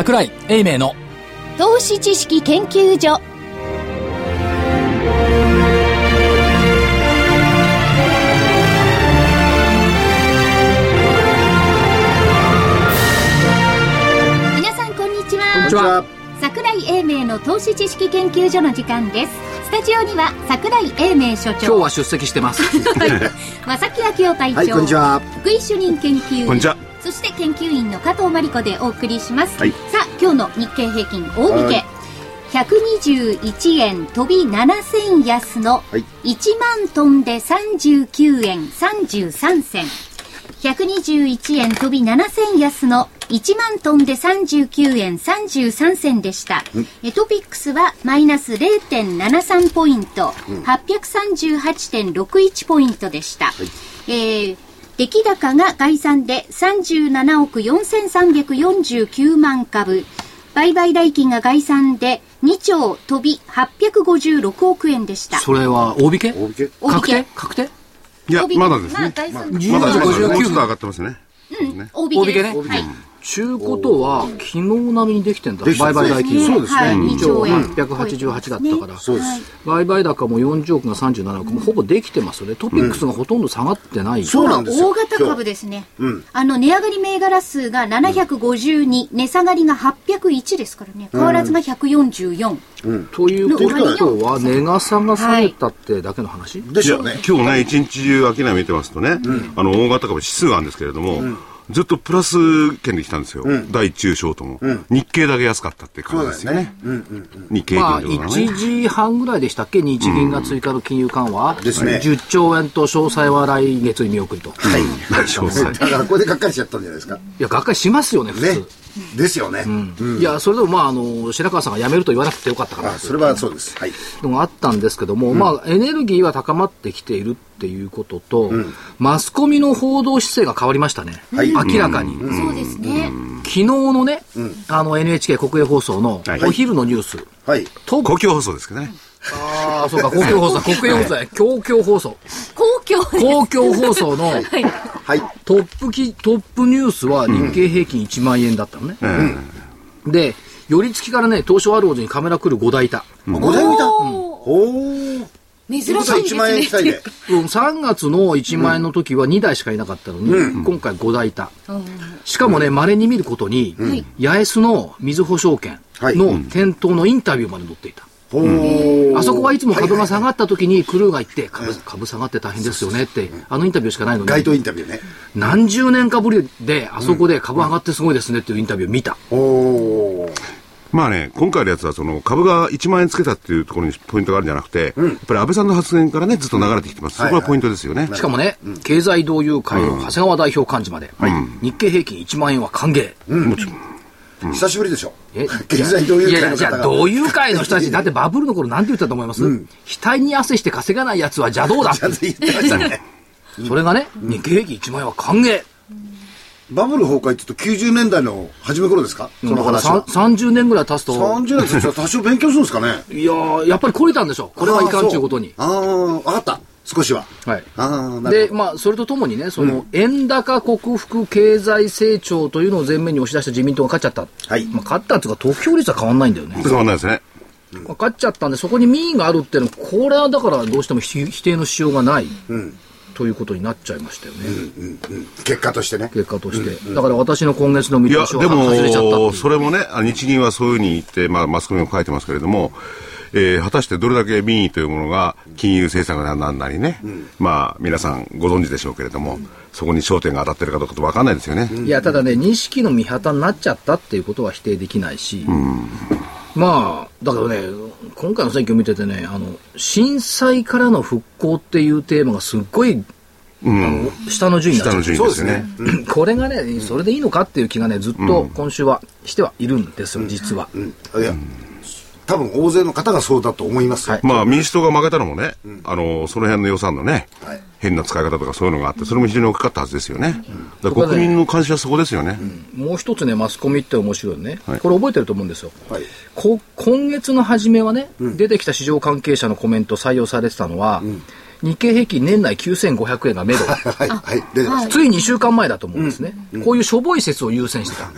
桜井英明の投資知識研究所。皆さんこんにちは。こんにちは。桜井英明の投資知識研究所の時間です。スタジオには桜井英明所長。今日は出席してます。正木明夫隊長、はいこんにちは。福井主任研究員。こんにちはそして研究員の加藤真理子でお送りします、はい。さあ今日の日経平均大引け、はい。121円飛び7000安のはい。1万トンで39円33銭。121円飛び7000安の1万トンで39円33銭でした。えトピックスはマイナス0.73ポイント、838.61ポイントでした。えー出来高が概算で37億4349万株。売買代金が概算で2兆飛び856億円でした。それは大引け？大引け大引け確定？確定いやまだですね。まあ概算10まだです59もうちょっと上がってますね。ね大引けです。大引けねはい。ちゅうことは昨日並みにできてんだ。売買代金。そうですね。はい、2兆円。888だったから、そうです。売買高も40億が37億。もほぼできてますよね。トピックスがほとんど下がってない、そうなんですよ。大型株ですね。うん。あの、値上がり銘柄数が752、値下がりが801ですからね。変わらずが144。ということは値が下が下げたってだけの話、でしょうね。今日ね、一日中商い見てますとね、あの、大型株指数があるんですけれども、ずっとプラス圏で来たんですよ。大中小とも。日経だけ安かったっていう感じですよね。日経まあ、平均とかね。1時半ぐらいでしたっけ、日銀が追加の金融緩和、ですね10兆円と詳細は来月に見送りと、い、はい詳細だからこれでがっかりしちゃったんじゃないですかや、がっかりしますよね、普通。ねですよね。いや、それでもまあ、あの、白川さんが辞めると言わなくてよかったかなあそれはそうです。はい。のがあったんですけども、まあ、エネルギーは高まってきているっていうことと、マスコミの報道姿勢が変わりましたね。はい。明らかに。そうですね。昨日のね、あの NHK 国営放送のはい。お昼のニュース、はい。トップ公共放送ですけどね。ああ、そうか、公共放送、国営放送や、公共放送。公共。公共放送のはい。はい。トップき、トップニュースは日経平均1万円だったのね。で、寄り付きからね、東証アローズにカメラ来る5台いた。五台見たおー。おお珍しいです1万円ね期。待でうん3月の1万円の時は2台しかいなかったのに、今回5台いた。しかもね、稀に見ることに、八重洲の水保証券の店頭のインタビューまで載っていた。おおあそこはいつも株が下がった時にクルーが言って、株株下がって大変ですよねって、あのインタビューしかないのに、街頭インタビューね。何十年かぶりで、あそこで株上がってすごいですねっていうインタビュー見た。おおまあね、今回のやつはその株が1万円つけたっていうところにポイントがあるんじゃなくて、やっぱり安倍さんの発言からね、ずっと流れてきてます。そこがポイントですよね。しかもね、経済同友会の長谷川代表幹事まで、日経平均1万円は歓迎。もちろん。久しぶりでしょ。え経済同友いやいや、じゃあ、会の方が。同友会の人たち、だってバブルの頃なんて言ったと思います、額に汗して稼がない奴は邪道だって。ちゃんと言ってましたね それがね、日経平均1万円は歓迎。バブル崩壊って言うと90年代の初め頃ですか？その話は。30年ぐらい経つと、30年って多少勉強するんですかね？いやーやっぱり懲りたんでしょ。これはいかんということに。あああ分かった少しははい。あで、まあ、それとともにね、その、円高克服経済成長というのを前面に押し出した自民党が勝っちゃった。はいまあ、勝ったっていうか、得票率は変わんないんだよね。変わらないですね。まあ勝っちゃったんで、そこに民意があるっていうのは、これはだからどうしても否否定のしようがない、ということになっちゃいましたよね。結果としてね結果として。だから私の今月の見通しはで外れちゃったっていも、う。それもね、あ日銀はそういうふうに言って、まあ、マスコミも書いてますけれども、えー果たしてどれだけ民意というものが金融政策なんなりね、まあ、皆さんご存知でしょうけれども、そこに焦点が当たってるかどうかと分かんないですよね。いや、ただね、錦の見旗になっちゃったっていうことは否定できないし、まあ、だからね、今回の選挙見ててね、あの、震災からの復興っていうテーマがすっごい、あの下の順位になっちゃって下の順位ですね。これがね、それでいいのかっていう気がね、ずっと今週はしてはいるんですよ、実は。いや多分大勢の方がそうだと思いますよはいまあ民主党が負けたのもね、あの、その辺の予算のね、はい変な使い方とかそういうのがあって、それも非常に大きかったはずですよね。だから国民の関心はそこですよね。もう一つね、マスコミって面白いね。はいこれ覚えてると思うんですよ。はいこ今月の初めはね、出てきた市場関係者のコメント採用されてたのは、日経平均年内9500円が目処。はい、はい。つい2週間前だと思うんですね。こういうしょぼい説を優先してた。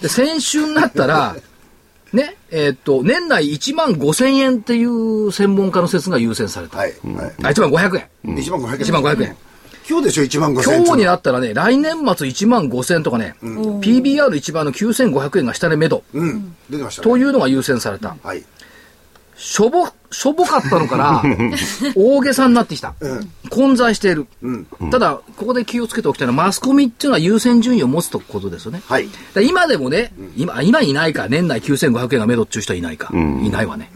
で先週になったら、ね、えーっと、年内1万5000円っていう専門家の説が優先された。はい、はい。あ、1万500円。1万500円。1万500円。今日でしょ、1万5千円。今日になったらね、来年末1万5000とかね、PBR1 番の9500円が下で目処。うん、出てましたね。というのが優先された。はい。しょぼ、しょぼかったのから、大げさになってきた。混在している。ただ、ここで気をつけておきたいのは、マスコミっていうのは優先順位を持つとことですよね。はい。今でもね、今、今いないか、年内9500円が目処っていう人はいないか。いないわね。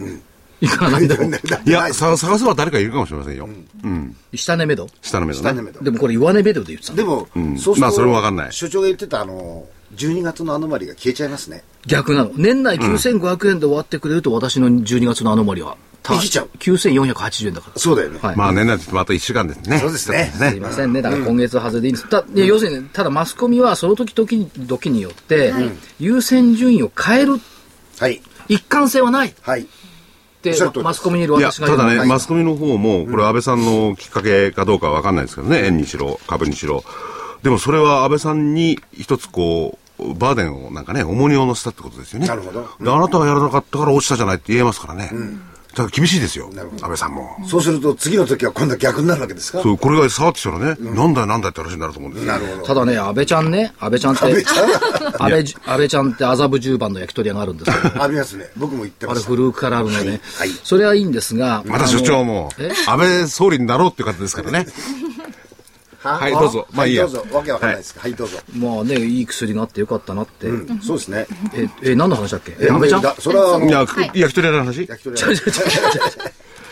いくらなんでも。いや、さ探せば誰かいるかもしれませんよ。うん。下値目処下の目のね。下値目とでもこれ上値目処で言ってたのでも、そうすると、まあそれもわかんない所長が言ってた、あの、12月のアノマリが消えちゃいますね。逆なの。年内9500円で終わってくれると私の12月のアノマリは、た生きちゃう9480円だから。そうだよね。はいまあ年内ってまた1週間ですね。そうですね。すいませんね。だから今月外れでいいんです。たいや要するに、ただマスコミはその時々時によって、優先順位を変えるはい。一貫性はないっはい。マスコミにいる私がただね、マスコミの方も、これ安倍さんのきっかけかどうかはわかんないですけどね、円にしろ、株にしろ。でもそれは安倍さんに一つこう、バーデンをなんかね、重荷を乗せたってことですよね。なるほどであなたがやらなかったから落ちたじゃないって言えますからね。だから厳しいですよ、安倍さんも。そうすると、次の時は今度は逆になるわけですか？そう、これが触ってきたらね、なんだよなんだよって話になると思うんですよ。なるほど。ただね、安倍ちゃんね、安倍ちゃんって、安倍ちゃん安倍、安倍ちゃんって麻布十番の焼き鳥屋があるんですけど、ありますね。僕も言ってました。あれ古くからあるので、ねはいはいそれはいいんですが、また所長もえ、安倍総理になろうっていう方ですからね。は？いどうぞまあいいやどうぞ。わけわかんないですか。はい、どうぞ。まあね、いい薬があってよかったなって。そうですね。え、え、何の話だっけ？え、安倍ちゃん？だそれは、いや、はい焼き鳥屋の話？い焼き鳥屋違う違う違う違う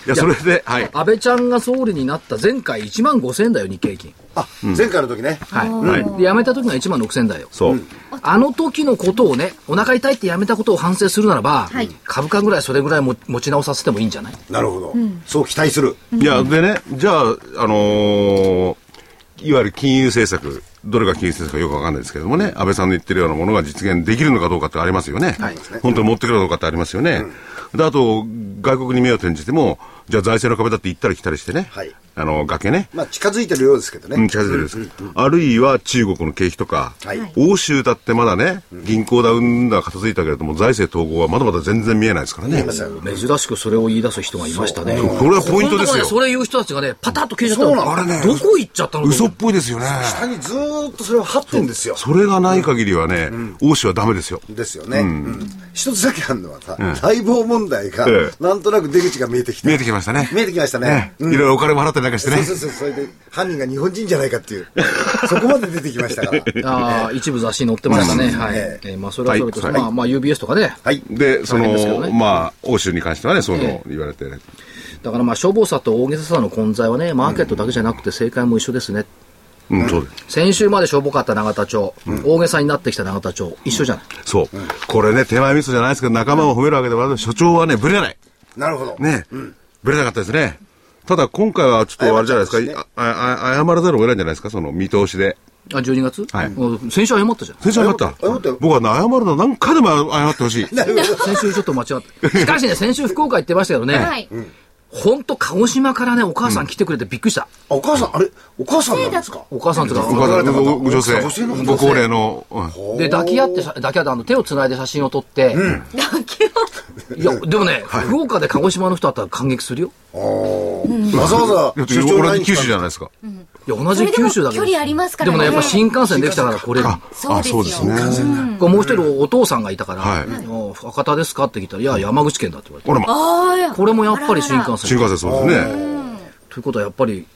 や、それで、はい。安倍ちゃんが総理になった前回1万5000円だよ、日経平均。あ、前回の時ね。はい。はいで、辞めた時が1万6000円だよ。そう。あの時のことをね、お腹痛いって辞めたことを反省するならば、はい株価ぐらいそれぐらいも持ち直させてもいいんじゃない？なるほど。そう期待する。いや、でね、じゃあ、あのーいわゆる金融政策、どれが金融政策かよくわかんないですけれどもね、安倍さんの言ってるようなものが実現できるのかどうかってありますよね。本当に持ってくるかどうかってありますよね。で、あと、外国に目を転じても、じゃあ財政の壁だって行ったり来たりしてね、はいあの、崖ね、まあ、近づいてるようですけどね。うん、近づいてるんです、あるいは中国の景気とか、はい欧州だってまだね、銀行だうんだ片付いたけれども、財政統合はまだまだ全然見えないですからね。珍しくそれを言い出す人がいましたね。これはポイントですよそれ言う人たちがね、パタッと消えちゃったの。そうなのあれねどこ行っちゃったの？嘘っぽいですよね。下にずーっとそれを張ってんですよ。それがない限りはね、欧州はダメですよ。ですよね。うん一つだけあるのはさ、内房問題がえ、なんとなく出口が見えてきた。見えてきましたね。見えてきましたね。いろいろお金も払ったりなんかしてね。そうそうそう、それで犯人が日本人じゃないかっていう、そこまで出てきましたから。ああ、一部雑誌に載ってましたね。はい。ええーまあ、それはそれとして、はいまあ、まあ、UBS とかね。はい。で、その、まあ、欧州に関してはね、そういうの言われて、だからまあ、消防さと大げささの混在はね、マーケットだけじゃなくて正解も一緒ですね。うん、そうです。先週までしょぼかった永田町、大げさになってきた永田町、一緒じゃない。そう。これね、手前味噌じゃないですけど、仲間を褒めるわけではない。所長はね、ぶれない。なるほど。ね、ぶれなかったですね。ただ、今回はちょっとあれじゃないですか、謝っちゃいまああ謝らざるを得ないんじゃないですか、その見通しで。あ、12月？はいうん先週謝ったじゃん。先週謝った。謝ったよ僕はね、謝るの何回でも謝ってほしい。先週ちょっと間違って。しかしね、先週福岡行ってましたけどね、はい。ほんと鹿児島からね、お母さん来てくれてびっくりした。あお母さん、あれお母さんなんですか？お母さんっていうか、ごごご女性女性の、ご高齢の、うんで、抱き合ってさ、抱き合って、あの、手を繋いで写真を撮って、いや、でもね、福岡で鹿児島の人だったら感激するよ。わざわざだって同じ九州じゃないですか。いや、同じ九州だけど。距離ありますからねでもね、やっぱ新幹線できたから来れる。そうですよ。あそうですね。これもう一人お父さんがいたから、博多ですか？って聞いたら、いや、山口県だって言われて。これもやっぱり新幹線。新幹線そうですね。ということはやっぱり、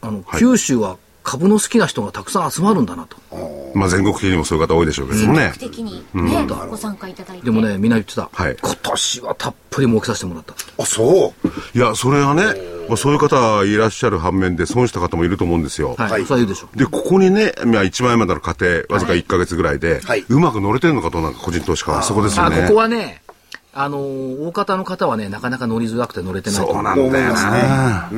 あの、九州は株の好きな人がたくさん集まるんだなと。まあ全国的にもそういう方多いでしょうけどもね。的にね、ご参加いただいて。でもね、みんな言ってた。はい今年はたっぷり儲けさせてもらった。あ、そう。いや、それはね、まあ、そういう方いらっしゃる反面で損した方もいると思うんですよ。はい。はいそれは言うでしょう。で、ここにね、まあ、1万円までの家庭、わずか1ヶ月ぐらいで、はいうまく乗れてるのかどうなのか、個人投資家は。そこですよあ、ね。ここはね、あのー大方の方はね、なかなか乗りづらくて乗れてないと思う。そうなんだよますな。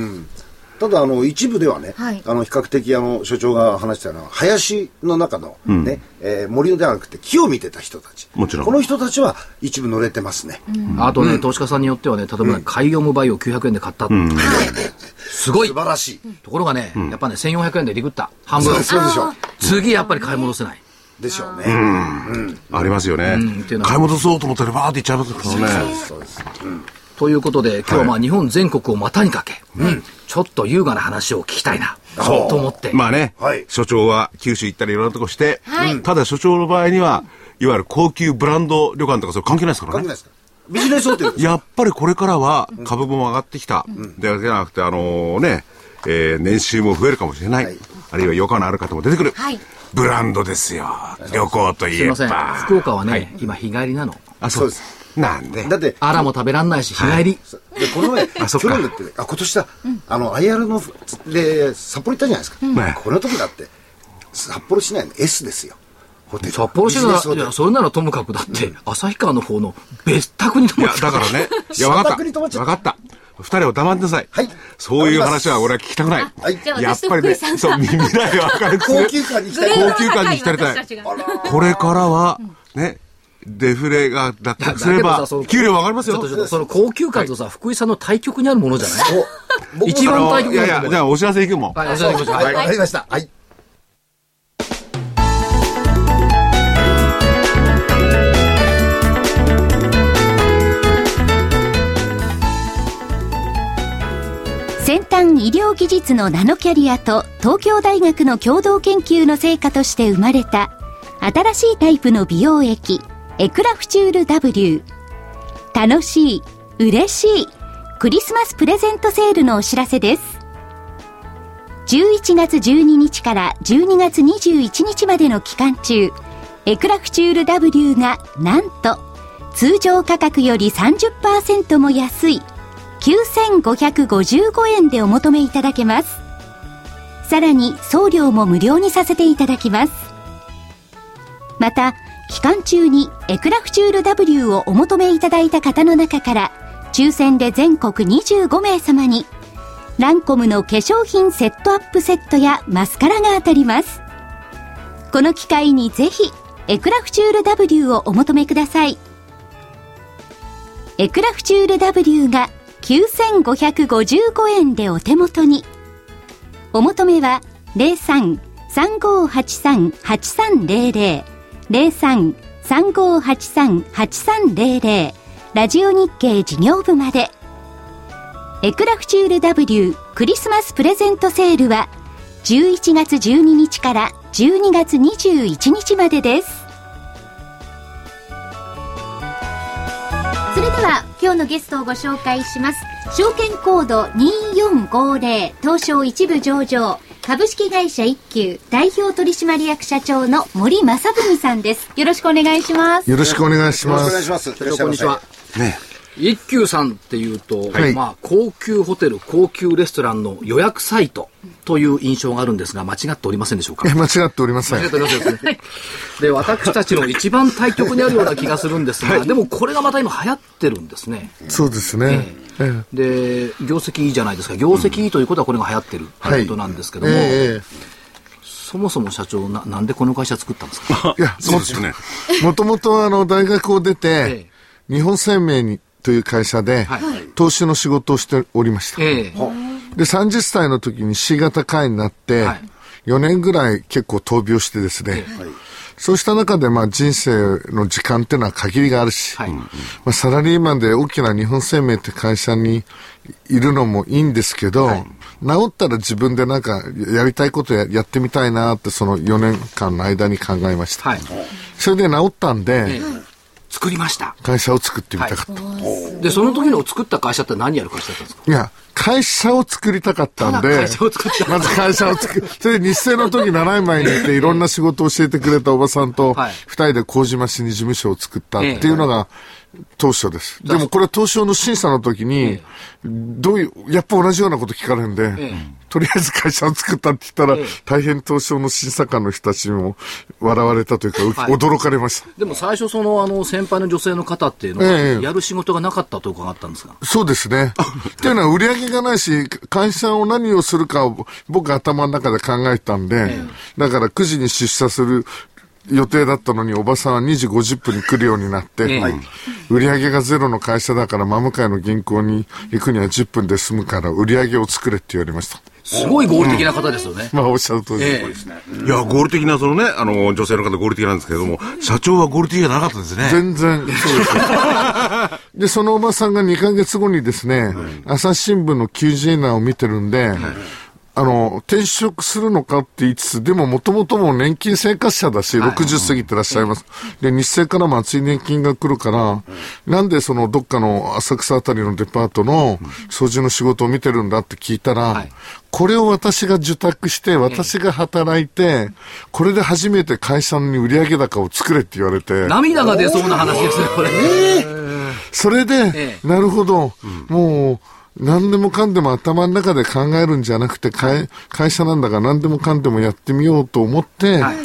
ね。ただ、あの、一部ではね、はいあの、比較的、あの、所長が話したのは、林の中の、ね、えー森ではなくて、木を見てた人たち。もちろんこの人たちは、一部乗れてますね。あとね、投資家さんによってはね、例えばね、海洋無バイを900円で買った。すごい素晴らしい。ところがね、やっぱね、1400円でリグった。半分。そうでしょう。次やっぱり買い戻せない。でしょうね。ありますよねっていうのは買い戻そうと思ったらバーっていっちゃいますからねそうです。ということで、今日はまあ日本全国を股にかけ、ちょっと優雅な話を聞きたいな、と思って。まあね、はい所長は九州行ったりいろんなとこして、はいただ所長の場合には、いわゆる高級ブランド旅館とかそれ関係ないですからね。関係ないですか？ビジネスホテルです。やっぱりこれからは株も上がってきた。だけじゃなくて、あのね、えー年収も増えるかもしれない。はいあるいは余暇のある方も出てくる。はいブランドですよ。旅行といえば。すいません。福岡はね、はい今日帰りなの。あ、そうです。なんでだって、あらも食べらんないし、日帰り。でこの前、去年だってね、あ、今年だ、あの、IR の、で、札幌行ったじゃないですか。ねこの時だって、札幌市内の S ですよ。ホテル。札幌市なら、いや、ビジネスホテルそれならともかくだって、旭川の方の別宅に泊いや、まってだからね。いや、わかった。砂漠に泊まっちゃったわかった。二人を黙ってなさい。はいそういう話は俺は聞きたくない。はいやっぱりね、そう、未来を明るく高級感に行きたい。高級感に浸りたいこれからは、ね、デフレが脱却すれば給料上がりますよちょっと。ちょっと、その高級感とさ、福井さんの対極にあるものじゃない？一番対極にあるものい？やいや、じゃあお知らせいくもん。はい、おっしゃってください。はい、わかりました。はい。先端医療技術のナノキャリアと東京大学の共同研究の成果として生まれた新しいタイプの美容液エクラフチュール W 楽しい嬉しい。クリスマスプレゼントセールのお知らせです。11月12日から12月21日までの期間中エクラフチュール W がなんと通常価格より30%も安い9555円でお求めいただけます。さらに送料も無料にさせていただきます。また期間中にエクラフチュール W をお求めいただいた方の中から抽選で全国25名様にランコムの化粧品セットアップセットやマスカラが当たります。この機会にぜひエクラフチュール W をお求めください。エクラフチュール W が9555円でお手元に。お求めは03-3583-8300 03-3583-8300ラジオ日経事業部まで。エクラフチュール W クリスマスプレゼントセールは11月12日から12月21日までです。それでは今日のゲストをご紹介します。証券コード2450東証一部上場。株式会社一休代表取締役社長の森正文さんですよろしくお願いしますよろしくお願いしよろします。くお願いします。社長こんにちは。ね。一休さんっていうと、はいまあ、高級ホテル、高級レストランの予約サイトという印象があるんですが、間違っておりませんでしょうか？え間違っておりません間違っ。ておりませんですね。で、私たちの一番対極にあるような気がするんですが、でもこれがまた今流行ってるんですね。そうですね。えで、業績いいじゃないですか。業績いいということはこれが流行ってるということなんですけども、えそもそも社長な、なんでこの会社作ったんですか？えいや、そうですよね。もともとあの大学を出てえ、日本生命にという会社ではい、投資の仕事をしておりました。ええ。で、30歳の時に C 型肝炎になってはい、4年ぐらい結構闘病してですね、そうした中でまあ人生の時間っていうのは限りがあるし、はい。まあ、サラリーマンで大きな日本生命って会社にいるのもいいんですけど、治ったら自分でなんかやりたいことややってみたいなってその4年間の間に考えました。はい。それで治ったんで、ええ作りました。会社を作ってみたかった。で、その時の作った会社って何やる会社だったんですか？いや、会社を作りたかったんで、ただ会社を作ったまず会社を作る。それで日生の時習い前に行っていろんな仕事を教えてくれたおばさんとはい、二人で麹町に事務所を作ったっていうのが当初です。でもこれ東証の審査の時に、どういう、やっぱ同じようなこと聞かれるんで、ええとりあえず会社を作ったって言ったら、ええ大変東証の審査官の人たちにも笑われたというか、うはい驚かれました。でも最初その、あの、先輩の女性の方っていうのは、ええやる仕事がなかったと伺ったんですが。そうですね。っていうのは売り上げがないし、会社を何をするかを僕頭の中で考えたんで、だから9時に出社する予定だったのに、おばさんは2時50分に来るようになって、ええ売上がゼロの会社だから、真向かいの銀行に行くには10分で済むから、売上を作れって言われました。すごい合理的な方ですよね。まあ、おっしゃる通りえです。えいや、合理的な、そのね、あの、女性の方合理的なんですけれども、社長は合理的じゃなかったですね。全然、そうです。で、そのおばさんが2ヶ月後にですね、朝日新聞の求人欄を見てるんで、あの、転職するのかって言いつつ、でももともともう年金生活者だし、60過ぎてらっしゃいます。で、日生からも厚い年金が来るから、なんでそのどっかの浅草あたりのデパートの掃除の仕事を見てるんだって聞いたら、はい。これを私が受託して、私が働いて、これで初めて会社に売上高を作れって言われて、涙が出そうな話ですね、これ。それで、えなるほど、もう、何でもかんでも頭の中で考えるんじゃなくて、会会社なんだから何でもかんでもやってみようと思って、はい。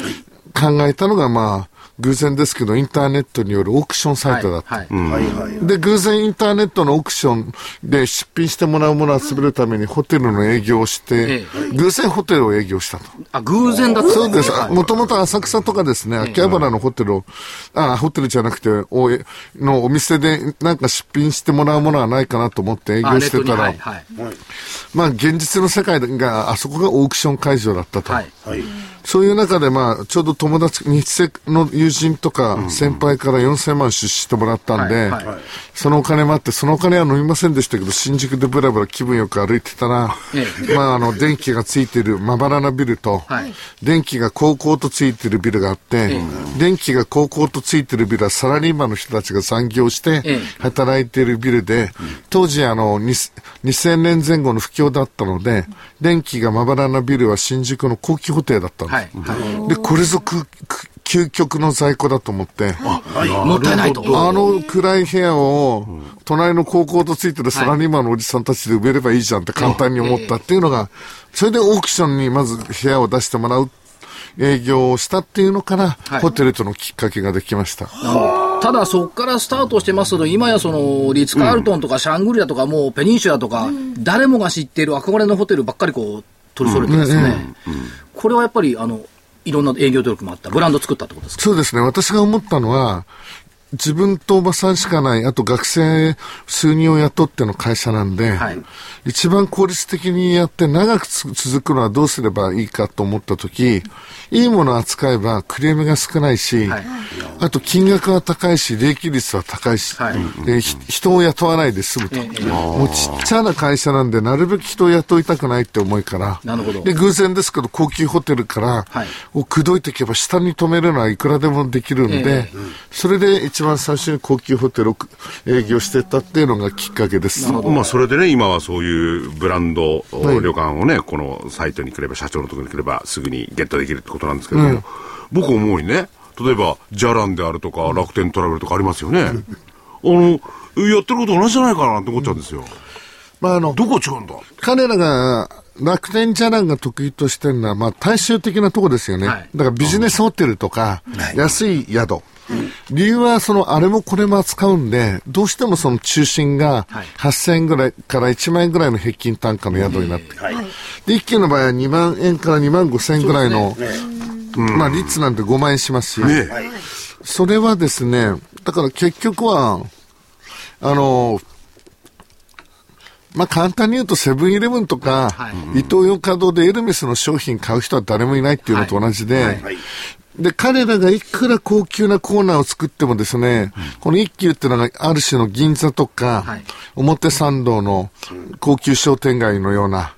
考えたのが、まあ、偶然ですけど、インターネットによるオークションサイトだった。はい。はいはい。で、偶然インターネットのオークションで出品してもらうものを集めるためにホテルの営業をして、え偶然ホテルを営業したと。あ、偶然だったそうです。はいもともと浅草とかですね、秋葉原のホテルを、あ、ホテルじゃなくて、おえのお店でなんか出品してもらうものはないかなと思って営あ業してたら、まあ現実の世界が、あそこがオークション会場だったと。はい。はい。そういう中で、まあ、ちょうど友達、日赤の友人とか、先輩から4000万出資してもらったんで、そのお金もあって、そのお金は飲みませんでしたけど、新宿でブラブラ気分よく歩いてたら、え まあ、あの、電気がついてるまばらなビルと、はい。電気が高校とついてるビルがあって、電気が高校とついてるビルはサラリーマンの人たちが産業してええ、働いているビルで、当時、あの、に2000年前後の不況だったので、電気がまばらなビルは新宿の高級ホテルだったんです。はい。はい。で、これぞくく究極の在庫だと思って、もったいないと。あの暗い部屋を、隣の高校とついてるサラリーマンのおじさんたちで埋めればいいじゃんって簡単に思ったっていうのが、それでオークションにまず部屋を出してもらう営業をしたっていうのから、はい。ホテルとのきっかけができました。ただそこからスタートしてますけど、今やその、リッツ・カールトンとかシャングリラとかもうペニンシュラとか、誰もが知っている憧れのホテルばっかりこう、取り揃えてですね。これはやっぱり、あの、いろんな営業努力もあった。ブランド作ったってことですか？そうですね。私が思ったのは、自分とおばさんしかない、あと学生数人を雇っての会社なんで、はい。一番効率的にやって長くつ続くのはどうすればいいかと思ったとき、いいものを扱えばクレームが少ないし、はい。あと金額は高いし、利益率は高いし、はい。人を雇わないで済むと。ええもうちっちゃな会社なんで、なるべく人を雇いたくないって思いから、なるほど。で、偶然ですけど、高級ホテルから、はい。を口説いていけば下に止めるのはいくらでもできるんで、え。それで一番最初に高級ホテルを営業してたっていうのがきっかけです。まあ、それでね、今はそういうブランド、はい旅館をね、このサイトに来れば、社長のところに来れば、すぐにゲットできるってことなんですけども、僕思うにね、例えば、ジャランであるとか、楽天トラベルとかありますよね。あの、やってること同じじゃないかなって思っちゃうんですよ。まあ、あの、どこ違うんだ？彼らが、楽天ジャランが得意としてるのは、まあ、大衆的なとこですよね。はいだからビジネスホテルとか、安い宿。理由は、その、あれもこれも扱うんで、どうしてもその中心がはい、8000円ぐらいから1万円ぐらいの平均単価の宿になって、で、一軒の場合は2万円から2万5千円ぐらいの、まあ、率なんて5万円しますし、ねそれはですね、だから結局は、あの、まあ、簡単に言うとセブンイレブンとか、はい。イトーヨーカドーでエルメスの商品買う人は誰もいないっていうのと同じで、はい。で、彼らがいくら高級なコーナーを作ってもですね、この一級っていうのがある種の銀座とか、はい。表参道の高級商店街のような、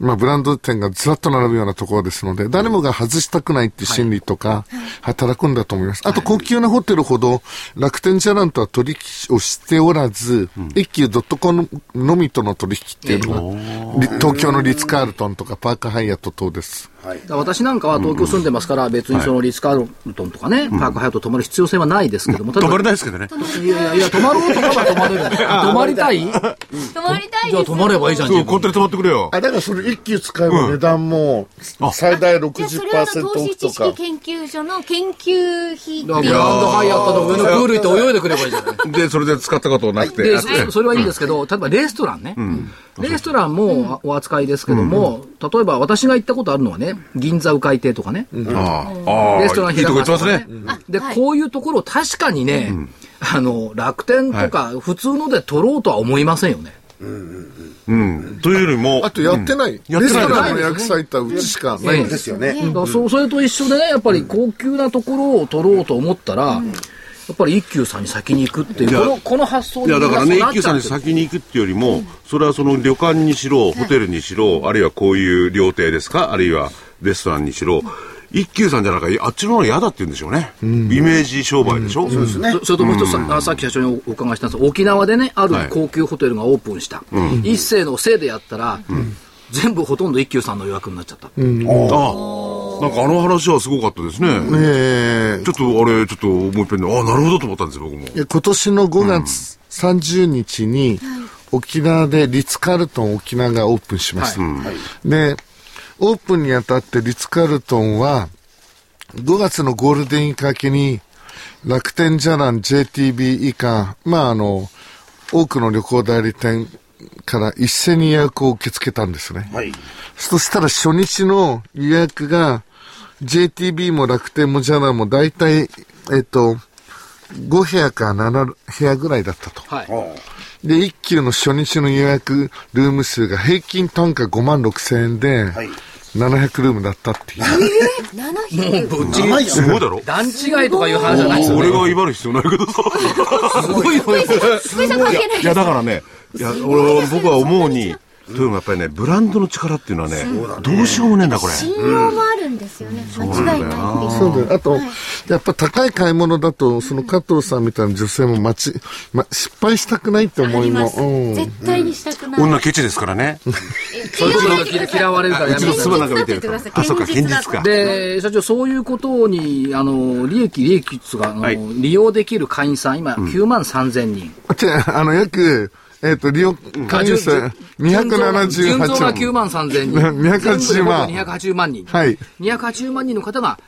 まあブランド店がずらっと並ぶようなところですので、誰もが外したくないっていう心理とか、働くんだと思います。あと高級なホテルほど楽天ジャランとは取引をしておらず、一級ドットコムのみとの取引っていうのが、り東京のリッツ・カールトンとかパークハイアット等です。はい。私なんかは東京住んでますから、別にそのリッツ・カールトンとかね、パークハヤト泊まる必要性はないですけども、泊まれないですけどね。いやいやいや、泊まろうとかは泊まれる。泊まりたい？じ泊まりたいですゃあ泊まればいいじゃん、そう、自分コンテナ泊まってくれよ。あだからそれ一級使えば値段も最大じゃあそれはあ60%の投資オフとか。知識。研究所の研究費ってだからいうグランドハイアットの上のプール行って泳いでくればいいじゃない。で、それで使ったことなくて。で、あそそれはいいんですけど、例えばレストランね。レストランもお扱いですけども、例えば私が行ったことあるのはね、銀座迂回亭とかね、レストランいいとこ行ってますね。で、はい。こういうところ確かにね、あの、楽天とか普通ので取ろうとは思いませんよね。うん。というよりも、あとやってない。やってないレストランの予約サイトはうちしかないん。です。よね。そそれと一緒でね、やっぱり高級なところを取ろうと思ったら、やっぱり一休さんに先に行くっていう、このこの発想いや、だからね、一休さんに先先に行くっていうよりも、それはその旅館にしろ、ホテルにしろ、あるいはこういう料亭ですか、あるいはレストランにしろ、一休さんじゃなくて、あっちの方が嫌だって言うんでしょうね。イメージ商売でしょ？そうですね。そそれともう一つ、ささっき社長にお伺いしたんですが沖縄でね、あるはい高級ホテルがオープンした。一世のせいでやったら、全部ほとんど一休さんの予約になっちゃった。ああ、なんかあの話はすごかったですね。ええちょっとあれ、ちょっともう一遍で、ああ、なるほどと思ったんですよ、僕も。今年の5月30日に、沖縄でリッツ・カールトン沖縄がオープンしました。で、オープンにあたってリッツ・カールトンは、5月のゴールデンウィーク明けに、楽天ジャラン JTB 以下、まああの、多くの旅行代理店から一斉に予約を受け付けたんですね。はい。そしたら初日の予約が JTB も楽天もジャランも大体、えっと、5部屋か7部屋ぐらいだったと。はい。で、一級の初日の予約ルーム数が平均単価5万6千円で、はい。700ルームだったっていう。700ぶっちぎり長いよすごいだろ？段違いとかいう話じゃないですよね。俺が威張る必要ないけどさ。すごいのよ。いいや、だからね、いや、俺は、僕は思うに、というのはやっぱりね、ブランドの力っていうのはね、どうしようもねえんだ、これ。信用もあるんですよね、間違いないそうだよ。あと、やっぱ高い買い物だと、その加藤さんみたいな女性も待ち、ま、失敗したくないってあ思いも。ります。うん。絶対にしたくない。女ケチですからね。そういうことが嫌嫌われるからやめて。うちの妻なんか見てるとあそうか現実か。で、社長、そういうことに、あの、利益、利益率が、あのはい。利用できる会員さん、今、9万3000人。じゃあ、あの、約、えっ、と、利用、会員数純増が9 278万3000人。280万全部で280万人。はい。280万人の方が、やっ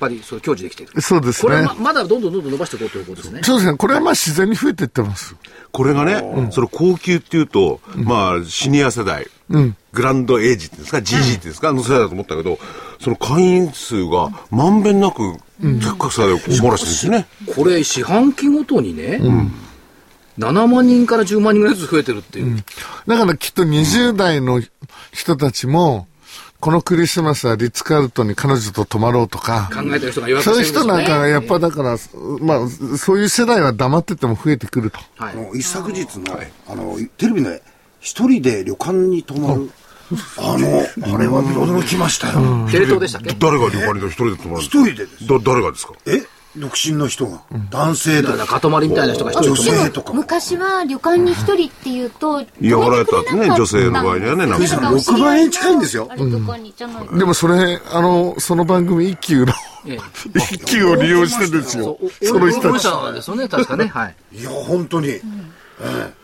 ぱり、それ、享受できている。そうですねこれはま、まだどんどんどんどん伸ばしていこうということですね。そうですね。これはまあ自然に増えていってます。これがね、その高級っていうと、まあ、シニア世代、グランドエイジっていうんですか、GG っていうんですか、の世代だと思ったけど、その会員数がまんべんなく、結核さで漏らしてるんですよね。これ、四半期ごとにね、7万人から10万人ぐらいずつ増えてるっていう。だからきっと20代の人たちも、このクリスマスはリッツ・カールトンに彼女と泊まろうとか、考えてる人が予約そういう。人なんかがやっぱだから、まあ、そういう世代は黙ってても増えてくると。はいあ。の一昨日の、あの、テレビで一人で旅館に泊まる、あの、あれは驚きましたよ。テレ東でしたっけ？誰が旅館に一人で泊まるんですか？一人でです。だ誰がですか？え？独身の人が、男性とだから、かとまりみたいな人が一人女性とか。昔は旅館に一人っていうと、嫌がられたってね女性の場合にはねなんか6万円近いんですよあれとかにじゃないでもそれ、あの、その番組一級の、ええ一級を利用してですよそう。その人たち。なんですよね、確かね。はい。いや、本当に。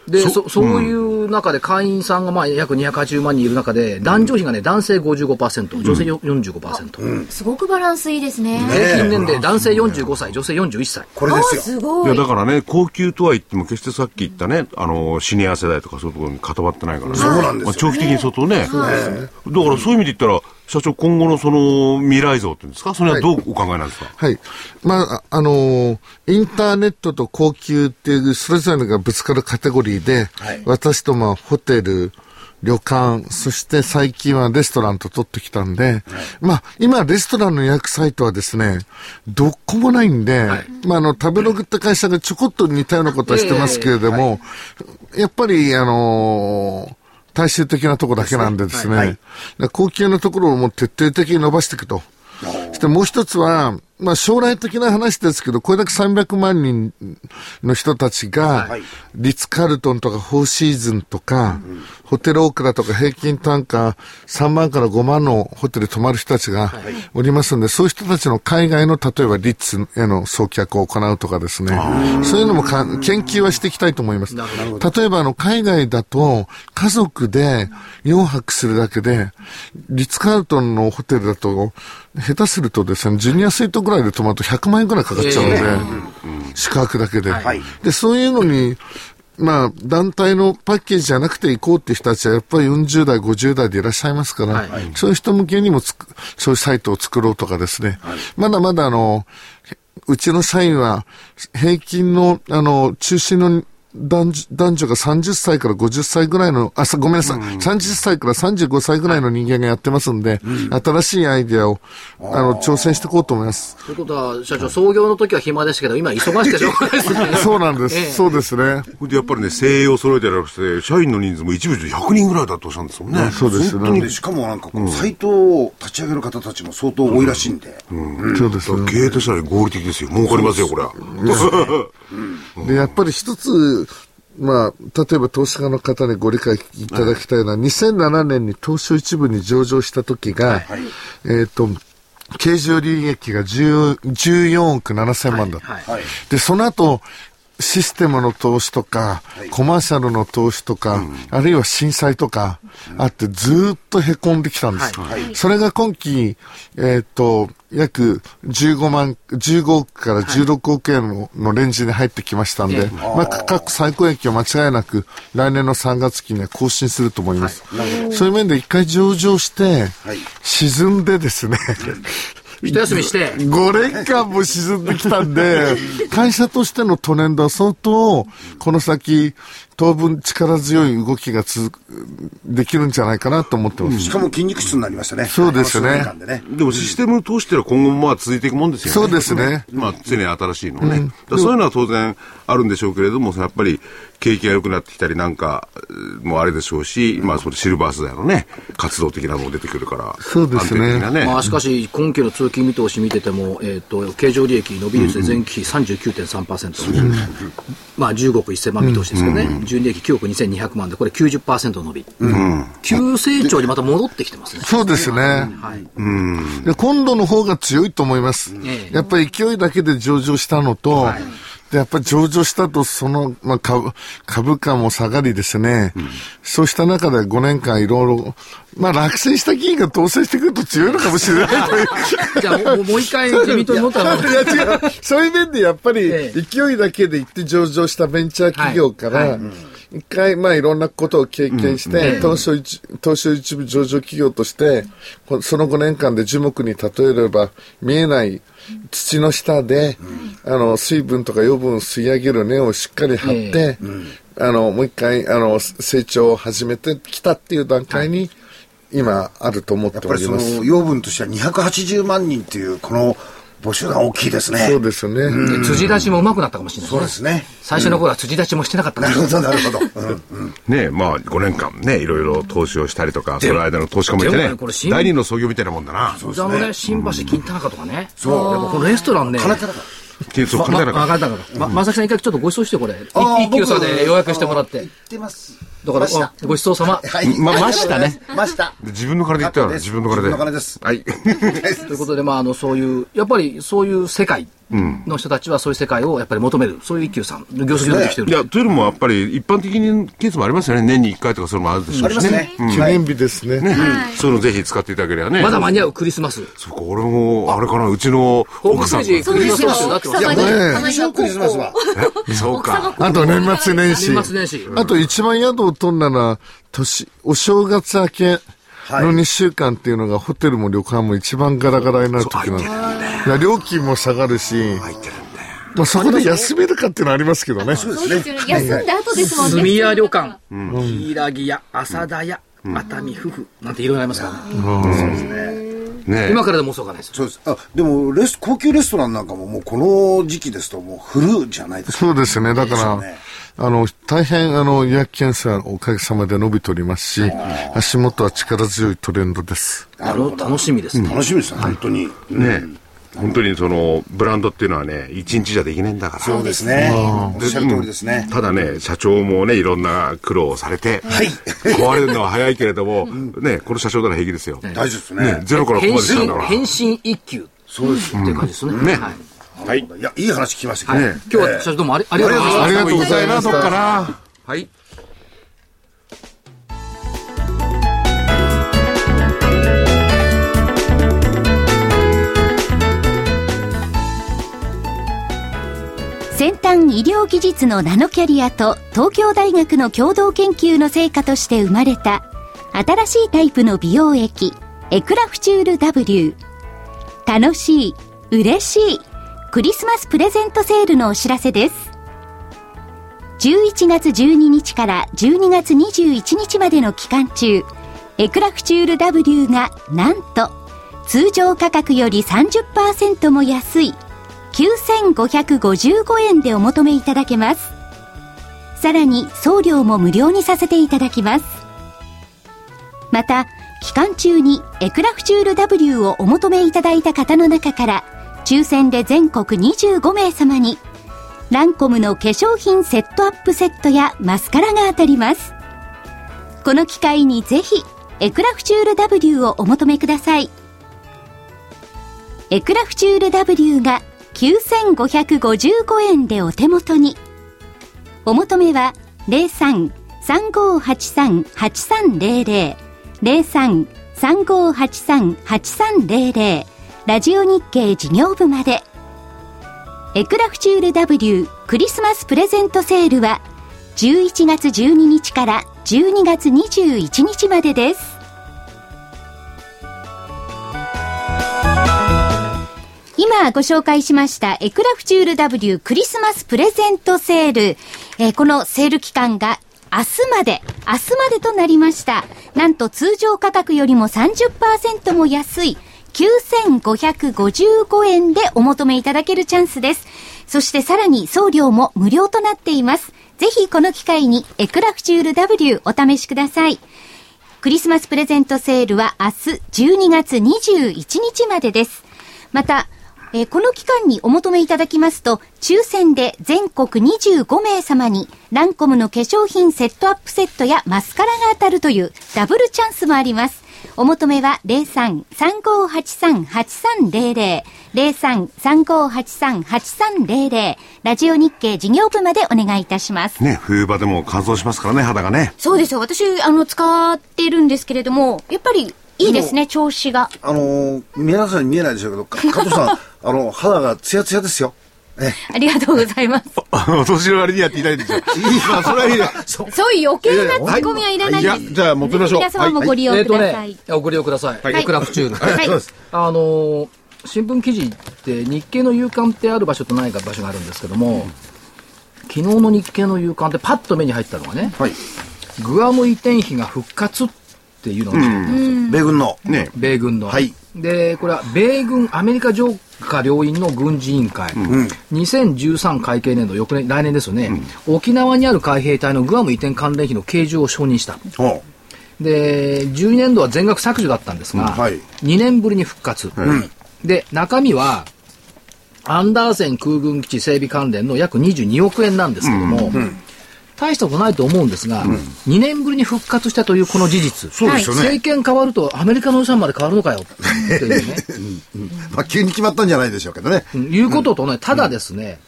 で、そそういう中で会員さんがまあ約280万人いる中で、男女比がね、男性55%、女性よ45%。すごくバランスいいですね。平均年齢、男性45歳、女性41歳。あこれですよ。すごい。いやだからね高級とは言っても決してさっき言ったねあのシニア世代とかそういうところに固まってないからね。そうなんですよまあ、長期的に相当ね、だからそういう意味で言ったら社長今後のその未来像っていうんですか？それはどうお考えなんですか、はい。まあ、ああのーインターネットと高級っていうそれぞれがぶつかるカテゴリーで、はい。私とまあホテル、旅館、そして最近はレストランと取ってきたんで、まあ今レストランの予約サイトはですね、どこもないんで、まああの食べログって会社がちょこっと似たようなことはしてますけれども、やっぱりあのー大衆的なとこだけなんでですね、だから高級なところをもう徹底的に伸ばしていくと。そしてもう一つは、まあ将来的な話ですけど、これだけ300万人の人たちが、はい。リッツ・カールトンとかフォーシーズンとか、ホテルオークラとか平均単価3万から5万のホテル泊まる人たちがおりますんで、そういう人たちの海外の例えばリッツへの送客を行うとかですね、そういうのもか研究はしていきたいと思います。例えばあの海外だと家族で4泊するだけで、リッツ・カールトンのホテルだと、下手するとですね、ジュニアスイートぐらいで泊まると100万円ぐらいかかっちゃうので、宿泊だけで。はい。で、そういうのに、まあ、団体のパッケージじゃなくて行こうっていう人たちはやっぱり40代、50代でいらっしゃいますから、はい。そういう人向けにもつくそういうサイトを作ろうとかですね、まだまだあの、うちの社員は平均の、あの、中心の男女男女が30歳から50歳ぐらいの、あ、さごめんなさい、30歳から35歳ぐらいの人間がやってますんで、新しいアイデアを、あの、挑戦していこうと思います。ということは、社長、創業の時は暇でしたけど、今忙しくてしょうがないですね。そうなんです。ええそうですね。でやっぱりね、精鋭を揃えてじゃなくて、社員の人数も一部で100人ぐらいだとおっしゃるんですもんね。そうですね。でしかもなんかこのサイトを立ち上げる方たちも相当多いらしいんで、そうですね。経営としては合理的ですよ。儲かりますよ、これは。で、やっぱり一つ、まあ、例えば投資家の方にご理解いただきたいのは、2007年に東証一部に上場した時が、えっ、と、経常利益が10 14億7千万だった。はい。はい。で、その後、システムの投資とか、コマーシャルの投資とか、あるいは震災とか、あってずーっと凹んできたんです。それが今期、えっ、と、約15万、15億から16億円ののレンジに入ってきましたんで、まあ、価格最高益は間違いなく来年の3月期には更新すると思います。そういう面で一回上場して、はい。沈んでですね、一休みして、五年間も沈んできたんで、会社としてのトレンドは相当、この先、当分力強い動きが続く、できるんじゃないかなと思ってます。しかも筋肉質になりましたね。そうですねでねでもシステム通しては今後もまあ続いていくもんですよね。そうですね。まあ常に新しいのね。だからそういうのは当然あるんでしょうけれども、やっぱり景気が良くなってきたりなんかうもあれでしょうし、まあそれシルバー世代のね、活動的なのも出てくるから。そうですねね。まあ、しかし、今期の通期見通し見てても、えっ、と、経常利益伸び率で前期比39.3%、まあ、15億1000万見通しですけどね、純利益9億2200万で、これ90%伸び、急成長にまた戻ってきてますね。そうですね。はい。で、今度の方が強いと思います。ええやっぱり勢いだけで上場したのと、でやっぱり上場したと、その、まあ、株、株価も下がりですね。そうした中で5年間いろいろ、まあ、落選した議員が当選してくると強いのかもしれないという。じゃあもう、一回自民党に戻ったら、いや違う。そういう面でやっぱりええ勢いだけで行って上場したベンチャー企業から、一回、まあいろんなことを経験して、東証一、東証一部上場企業として、こその5年間で樹木に例えれば見えない土の下で、あの、水分とか養分を吸い上げる根をしっかり張って、あの、もう一回、あの、成長を始めてきたっていう段階に、今あると思ってやっぱりそおります。の養分としては280万人っていうこの募集団大きいですね。そうですよね。で辻出しも上手くなったかもしれないそうですね。最初の頃は辻出しもしてなかったかなもしれないるほど、なるほど。うんうんねまあ5年間ね、いろいろ投資をしたりとか、その間の投資家もいてね第二の創業みたいなもんだな。あのね、新橋金田中とかね。そう。やっぱこのレストランね。金田中そう、ま、ま、簡単なわかったから。ま、まさきさん一回ちょっとご馳走して、これ。一級さんで予約してもらって。行ってます。だから、ごちそうさま。はい。まましたね。ました。自分の金で言ったら自分の金で。自分の金ですはい。ということで、まあ、あの、そういう、やっぱりそういう世界の人たちはそういう世界をやっぱり求める。そういう一級さんの業績が出てきてる。いや、というのもやっぱり一般的にケースもありますよね。年に1回とかそういうのもあるでしょうしありますねね。。記念日ですね。そういうのぜひ使っていただければね。まだ間に合うクリスマス。そうか、俺も、あれかな、うちの奥さんクリスマスになってますよね。ね私のクリスマスは。えそうか。あと年末年始。年末年始あと一番宿を取るなら、年、お正月明けの2週間っていうのが、ホテルも旅館も一番ガラガラになる時なの。いや料金も下がるし、まあ、そこで休めるかっていうのはありますけどね。そうですよね。休んだ後ですもんね。住屋旅館、柊屋、浅田屋、熱海夫婦なんていろいろありますからね。ね今からでも遅かないですよ。そうです。あ、でも、レス、高級レストランなんかももうこの時期ですともうフルじゃないですか。そうですね。だから、そうですよねあの、大変、あの、予約件数はおかげさまで伸びておりますし、足元は力強いトレンドです。あの、楽しみですね。楽しみですね、本当に。ね本当にその、ブランドっていうのはね、一日じゃできないんだから。そうですね。おっしゃる通りですね。ただね、社長もね、いろんな苦労をされて、はい壊れるのは早いけれども、ね、この社長なら平気ですよ。大丈夫ですねね。ゼロからここ変までしたんだか身、変身一級。そうです。って感じですね。ねはい。はい、い、や、いい話聞きましたけど、今日は社長どうもありがとうございました。ありがとうございます。どっから。はい。先端医療技術のナノキャリアと東京大学の共同研究の成果として生まれた新しいタイプの美容液エクラフチュール W 楽しい嬉しいクリスマスプレゼントセールのお知らせです。11月12日から12月21日までの期間中エクラフチュール W がなんと通常価格より30%も安い9555円でお求めいただけます。さらに送料も無料にさせていただきます。また期間中にエクラフチュール W をお求めいただいた方の中から抽選で全国25名様にランコムの化粧品セットアップセットやマスカラが当たります。この機会にぜひエクラフチュール W をお求めください。エクラフチュール W が9555円でお手元に。お求めは03-3583-8300 03-3583-8300ラジオ日経事業部まで。エクラフチュール W クリスマスプレゼントセールは11月12日から12月21日までです。今ご紹介しましたエクラフチュール W クリスマスプレゼントセール、えー、このセール期間が明日まで、明日までとなりました。なんと通常価格よりも30%も安い9555円でお求めいただけるチャンスです。そしてさらに送料も無料となっています。ぜひこの機会にエクラフチュール W お試しください。クリスマスプレゼントセールは明日12月21日までです。また、えー、この期間にお求めいただきますと、抽選で全国25名様に、ランコムの化粧品セットアップセットやマスカラが当たるというダブルチャンスもあります。お求めは03-3583-8300、03-3583-8300、ラジオ日経事業部までお願いいたします。ね、冬場でも乾燥しますからね、肌がね。そうですよ。私、あの、使ってるんですけれども、やっぱり、いいですね、調子が。あのー、皆さんに見えないでしょうけど、加藤さん、あの、肌がツヤツヤですよ。え ありがとうございます。お年の割にやっていただいていいまあ、それはいい そういう余計なツッコミはいらないです。じゃあ、求めましょう。皆様もご利用ください。えっとね、ご利用ください。はい。クラフチュール。はい。あの新聞記事って日経の夕刊ってある場所とない場所があるんですけども、昨日の日経の夕刊ってパッと目に入ったのがね、はい、グアム移転費が復活っていうのが、米軍の。ね。米軍の。はい。で、これは米軍アメリカ上下両院の軍事委員会、うん、2013会計年度、翌年、来年ですよね、うん、沖縄にある海兵隊のグアム移転関連費の計上を承認した。で、12年度は全額削除だったんですが、うん。はい、2年ぶりに復活。で、中身は、アンダーセン空軍基地整備関連の約22億円なんですけども、大したことないと思うんですが、うん、2年ぶりに復活したというこの事実。そうですよね。政権変わるとアメリカの予算まで変わるのかよ。っていうね。うんうん、まあ、急に決まったんじゃないでしょうけどね。うん、いうこととね、ただですね、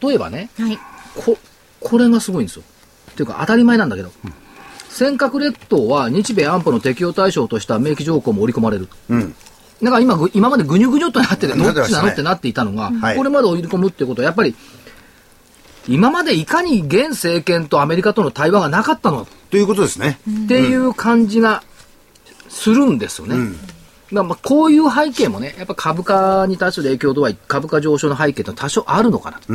例えばね、はい、こ、これがすごいんですよ。っていうか当たり前なんだけど、尖閣列島は日米安保の適用対象とした明記条項も織り込まれる。うん。だから今、今までぐにゅぐにゅっとなってて、どっちなのってなっていたのが、これまで織り込むってことは、やっぱり、今までいかに現政権とアメリカとの対話がなかったのということですね。っていう感じがするんですよね。うんまあ、こういう背景もね、やっぱ株価に対する影響度は、株価上昇の背景と多少あるのかなと。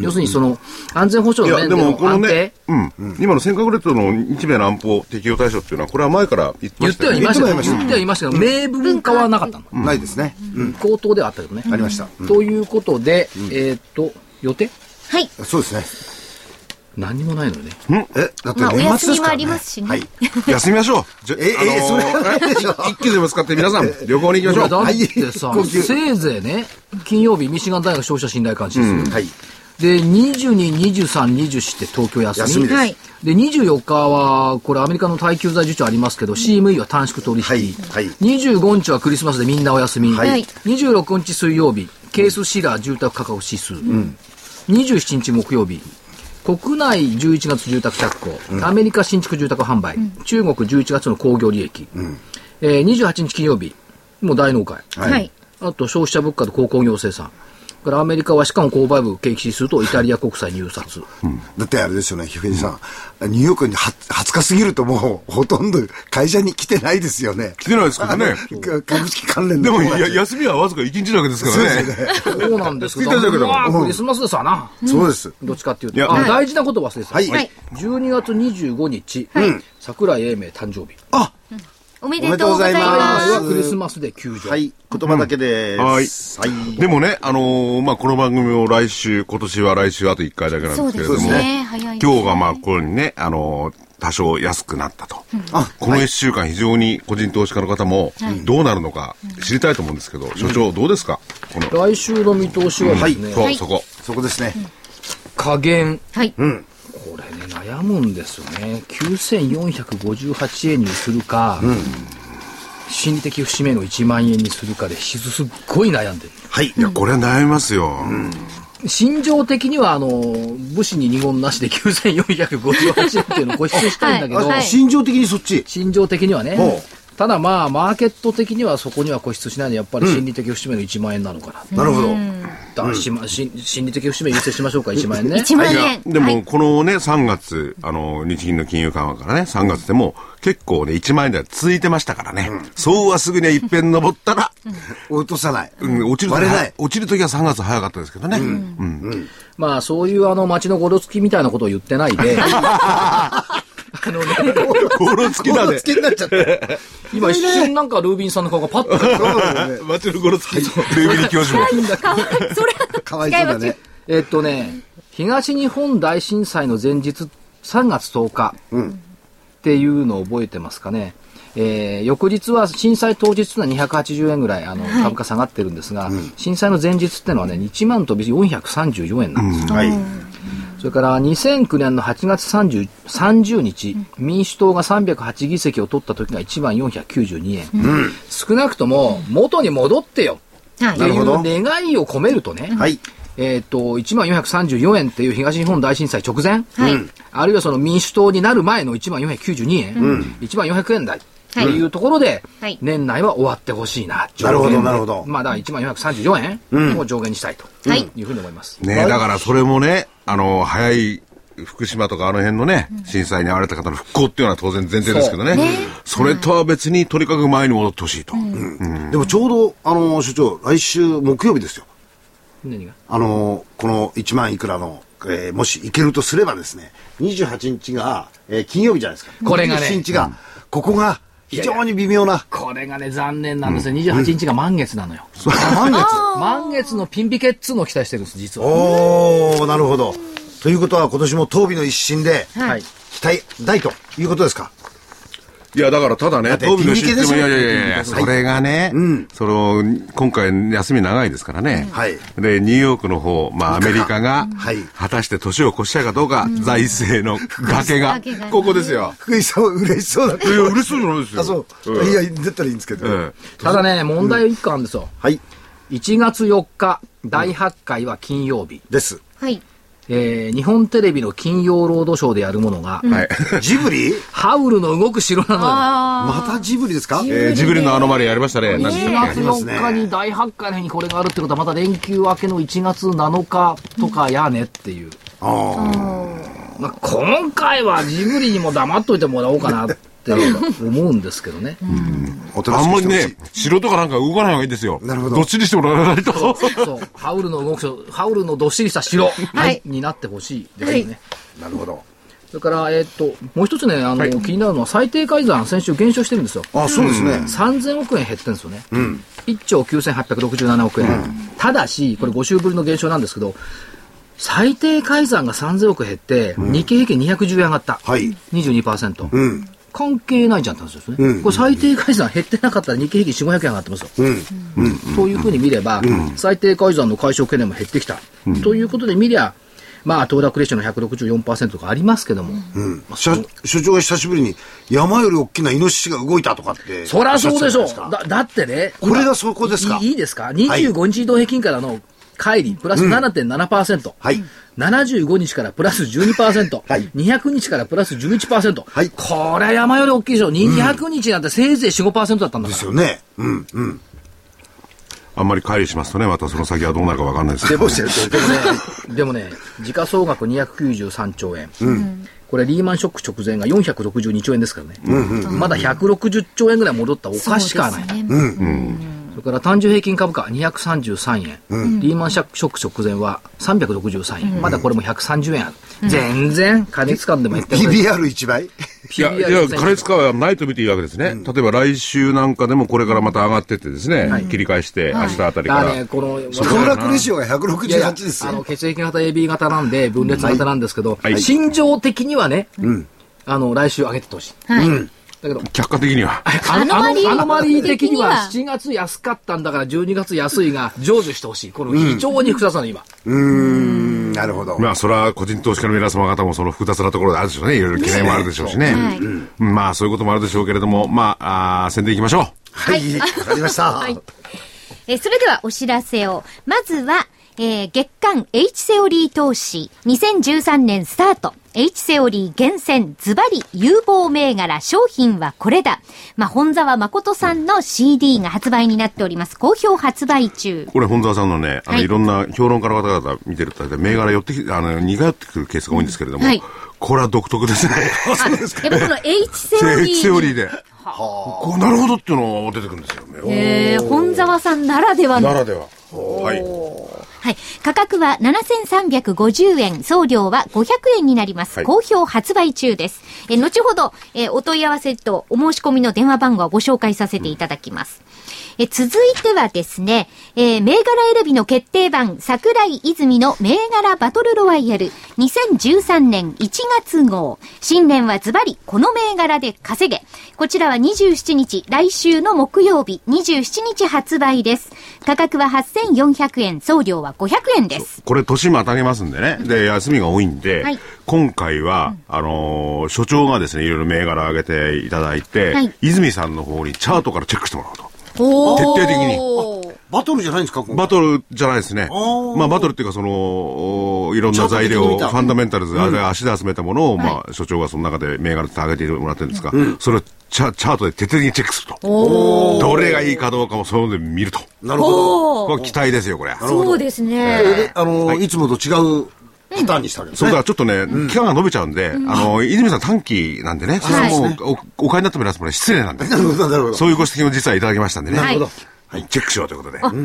要するにその、安全保障の面での安定。うん、今の尖閣列島の日米の安保適用対象っていうのは、これは前から言ってました言ってはいました言ってはいましたけど、明文化はなかったの。ないですね。口頭ではあったけどね。ありました。ということで、えっと、予定？はい。そうですね。何もないのね。え、だってまあ、お休みもありますしね。はい。休みましょう。え、え、それ一気でも使って皆さん、旅行に行きましょう。だってさ、せいぜいね、金曜日、ミシガン大学消費者信頼監視です。はい。で、22、23、24って東京休み。休みです。はい。で、24日は、これアメリカの耐久財受注ありますけど、CME は短縮取引。はい。はい。25日はクリスマスでみんなお休み。はい。26日水曜日、ケースシラー住宅価格指数。うん。27日木曜日、国内11月住宅着工、うん、アメリカ新築住宅販売、うん、中国11月の工業利益、うん。えー、28日金曜日、もう大納会、はい、あと消費者物価と鉱工業生産、からアメリカはしかも購買部景気指数とイタリア国債入札。だってあれですよね、ひふじさん。ニューヨークには20日過ぎるともう、ほとんど会社に来てないですよね。来てないですからね。か株式関連のでも、や休みはわずか1日だけですから ね。そうなんですけど、クリスマスですわな。そうです。どっちかっていういやと。あ大事なこと忘れてた。はいはい12月25日、桜井英明誕生日。あおめでとうございまます。回はクリスマスで休場。はい、言葉だけです。はい。はい。でもね、あのーまあ、この番組も来週、今年は来週あと1回だけなんですけれども、ね。今日がまあ、これにね、あのー多少安くなったと。あこの1週間非常に個人投資家の方もどうなるのか知りたいと思うんですけど、所長どうですか？この、来週の見通しはですね、そう、はい。そこ。そこですね。加減。はい。これね、悩むんですよね。9458円にするか、心理的節目の1万円にするかで、しすっごい悩んでる。はい。いや、これは悩みますよ。心情的には、あの、武士に二言なしで9458円っていうのを固執したいんだけど、はいはい心情的にそっち。心情的にはねほ。ただまあ、マーケット的にはそこには固執しないで、やっぱり心理的節目の1万円なのかな。なるほど。だしまし心理的節目優先しましょうか、1万円ね。1万いや円。でも、はいこのね、3月、あの、日銀の金融緩和からね、3月でも、結構ね、1万円台続いてましたからね。そうはすぐには一遍登ったら、落とさない。うん、落ちる時割れない。落ちる時は3月早かったですけどね。うん。まあ、そういうあの、街のごろつきみたいなことを言ってないで、あのね、ゴロつきだね。好きになっちゃった。今一瞬なんかルービンさんの顔がパッと。街のゴロつき、ルービリ教授も。かわいそれかわいそうだね。えっとね、東日本大震災の前日、3月10日っていうのを覚えてますかね。えー翌日は震災当日のは280円ぐらいあの株価下がってるんですが、震災の前日っていうのはね、1万飛び434円なんですよ。はい。それから2009年の8月 30, 30日、民主党が308議席を取った時が1万492円。少なくとも元に戻ってよ。はい。う願いを込めるとね、はい。えっ、と、1万434円っていう東日本大震災直前、はい。うん。あるいはその民主党になる前の1万492円、1万400円台っていうところで、はい。年内は終わってほしいな、なるほどなるほど。まあ、だから1万434円を上限にしたいとはい。いうふうに思います。ねだからそれもね、あの、早い、福島とかあの辺のね、震災に遭われた方の復興っていうのは当然前提ですけどね。それとは別にとにかく前に戻ってほしいと。でもちょうど、あの、所長、来週木曜日ですよ。何が？あの、この1万いくらの、えーもし行けるとすればですね、28日が、えー金曜日じゃないですか。これがね27日が、ここが非常に微妙な。これがね、残念なんですよ。28日が満月なのよ。満月。満月のピンピケっつうのを期待してるんです、実は。おー、なるほど。ということは今年も当日の一新で、はい。期待大ということですか？いや、だからただね、いやいやいやそれがね、その、今回休み長いですからね。はいで、ニューヨークの方、まあアメリカがはい、果たして年を越したかどうか、財政の崖がここですよ。福井さんは嬉しそうだった。いや、嬉しそうじゃないですよ。あ、そう。んいや、だったらいいんですけど。えただね、問題一個あるんですよ。はい。1月4日、第8回は金曜日。です。はい。えー日本テレビの金曜ロードショーでやるものが、えはい。ジブリ？ハウルの動く城なのよ。またジブリですか？えージブリのアノマリやりましたね。何で1月したっけ4日に第8回の日にこれがあるってことは、また連休明けの1月7日とかやねっていう。ああ。まあ、今回はジブリにも黙っといてもらおうかなって思うんですけどね。おとなあんまりね、城とかなんか動かない方がいいですよ。なるほどどっちにしてもらわないと。そう、ハウルの動く城、ハウルのどっしりした城、はいになってほしいですよね。なるほど。それから、えーっと、もう一つね、あの、はい気になるのは最低改ざん、先週減少してるんですよ。あ、そうですね。3000億円減ってるんですよね。1兆9867億円。ただし、これ5週ぶりの減少なんですけど、最低改ざんが3000億減って、日経平均210円上がった。はい。22%。うん。関係ないじゃんって話ですよね。これ最低改ざん減ってなかったら日経平均4、500円上がってますよ。うん。というふうに見れば、最低改ざんの解消懸念も減ってきた。ということで見りゃ、まあ、騰落レシオの164%とかありますけども、うん。社所長が久しぶりに山より大きなイノシシが動いたとかって。そりゃそうでしょうだだってね、これがそこですか？いいいいですか ?25 日移動平均からの乖離、プラス7.7%。はい。75日からプラス12%、はい200日からプラス11%、はいこれ山より大きいでしょ、200日なんてせいぜい4、5%だったんだから、ですよね。うん。うん。あんまり乖離しますとね、またその先はどうなるかわかんないですけど。でもしてると。でもね、でもね、時価総額293兆円。これリーマンショック直前が462兆円ですからね。まだ160兆円ぐらい戻ったらおかしくはない。そうですねそれから単純平均株価233円、リーマンショック直前は363円、まだこれも130円ある、全然金使んでもやってる PBR1 倍いや、いや、金使はないと見ていいわけですね。例えば来週なんかでもこれからまた上がってってですね、切り返して、明日あたりから。だからね、この、騰落レシオがい。やいや168ですよ。あの血液型 AB 型なんで分裂型なんですけど、はい。心情的にはね、あの来週上げてほしい。はい。だけど客観的には。あのアノマリーアノマリー的には的7月安かったんだから12月安いが成就してほしい。この非常に複雑な今。うーん、なるほど。まあ、それは個人投資家の皆様方もその複雑なところであるでしょうね。いろいろ懸念もあるでしょうしね。まあ、そういうこともあるでしょうけれども、まあ、あー宣伝いきましょう。はい、わかりました。えーそれではお知らせを。まずは、えー月間 H セオリー投資2013年スタート。H セオリー厳選ズバリ有望銘柄商品はこれだ。まあ、本沢誠さんの CD が発売になっております。好評発売中。これ、本沢さんのね、あの、はいい、ろんな評論家の方々見てると、銘柄寄ってき、あの、似通ってくるケースが多いんですけれども、はいこれは独特ですね。やっぱこの H セオリー。セオリーで。こうなるほどっていうのが出てくるんですよね。えー、本沢さんならではのならでは。はい。はい。価格は7350円、送料は500円になります。はい好評発売中です。えー後ほど、えーお問い合わせとお申し込みの電話番号をご紹介させていただきます。えー続いてはですね、えー銘柄選びの決定版、桜井泉の銘柄バトルロワイヤル、2013年1月号。新年はズバリ、この銘柄で稼げ。こちらは27日、来週の木曜日、27日発売です。価格は8400円、送料は500円です。これ、年も当たりますんでね。で、休みが多いんで、はい今回は、あのー所長がですね、いろいろ銘柄上げていただいて、はい泉さんの方にチャートからチェックしてもらおうと。お徹底的にに。バトルじゃないんですかバトルじゃないですね。ーまあバトルっていうかその、おいろんな材料、ファンダメンタルズ、あれ足で集めたものを、まあ所長がその中で銘柄って上げてもらってるんですが、それをチャチャートで徹底的にチェックすると。どれがいいかどうかもそういうので見ると。なるほど。これ期待ですよ、これ。そうですね。で、あの、いつもと違うパターンにしたわけですね。それからちょっとね、期間が伸びちゃうんで、あの、泉さん短期なんでね、それはもう、お、お買いになってもらいますもんね、失礼なんで。なるほど、なるほど。そういうご指摘も実はいただきましたんでね。なるほどはい。チェックしようということで。なる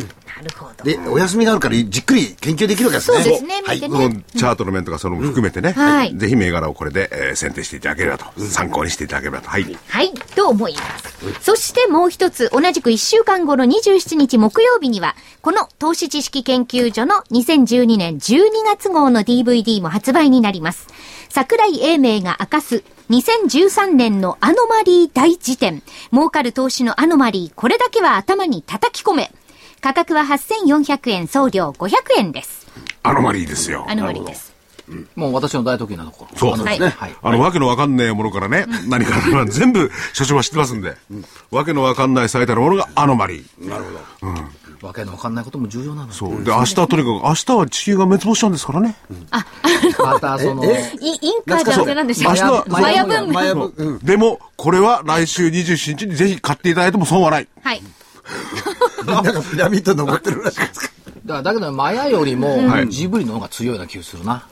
ほど。で、お休みがあるからじっくり研究できるわけですね。そうですね、はいこのね。チャートの面とかその含めてね、はいぜひ銘柄をこれで、えー選定していただければと、参考にしていただければと。はい。はい、と思います？そしてもう一つ、同じく1週間後の27日木曜日には、この投資知識研究所の2012年12月号の DVD も発売になります。桜井英明が明かす2013年のアノマリー大辞典。儲かる投資のアノマリー、これだけは頭に叩き込め。価格は8400円、送料500円です。アノマリーですよ。アノマリーです。もう私の大得意なところ。そうあのはいはい。あの、わけのわかんないものからね、何から全部、所長は知ってますんで、わけのわかんない最たるものがアノマリー。なるほど。わけのわかんないことも重要なの。そう。で、明日はとにかく、明日は地球が滅亡しちゃうんですからね。またその、イインカーじゃなくて何でしたっけ明日はマヤ文明。でも、これは来週27日にぜひ買っていただいても損はない。はい。みんながピラミッド登ってるらしいですか？だだけどマヤよりもはい。ジブリの方が強いような気がするな。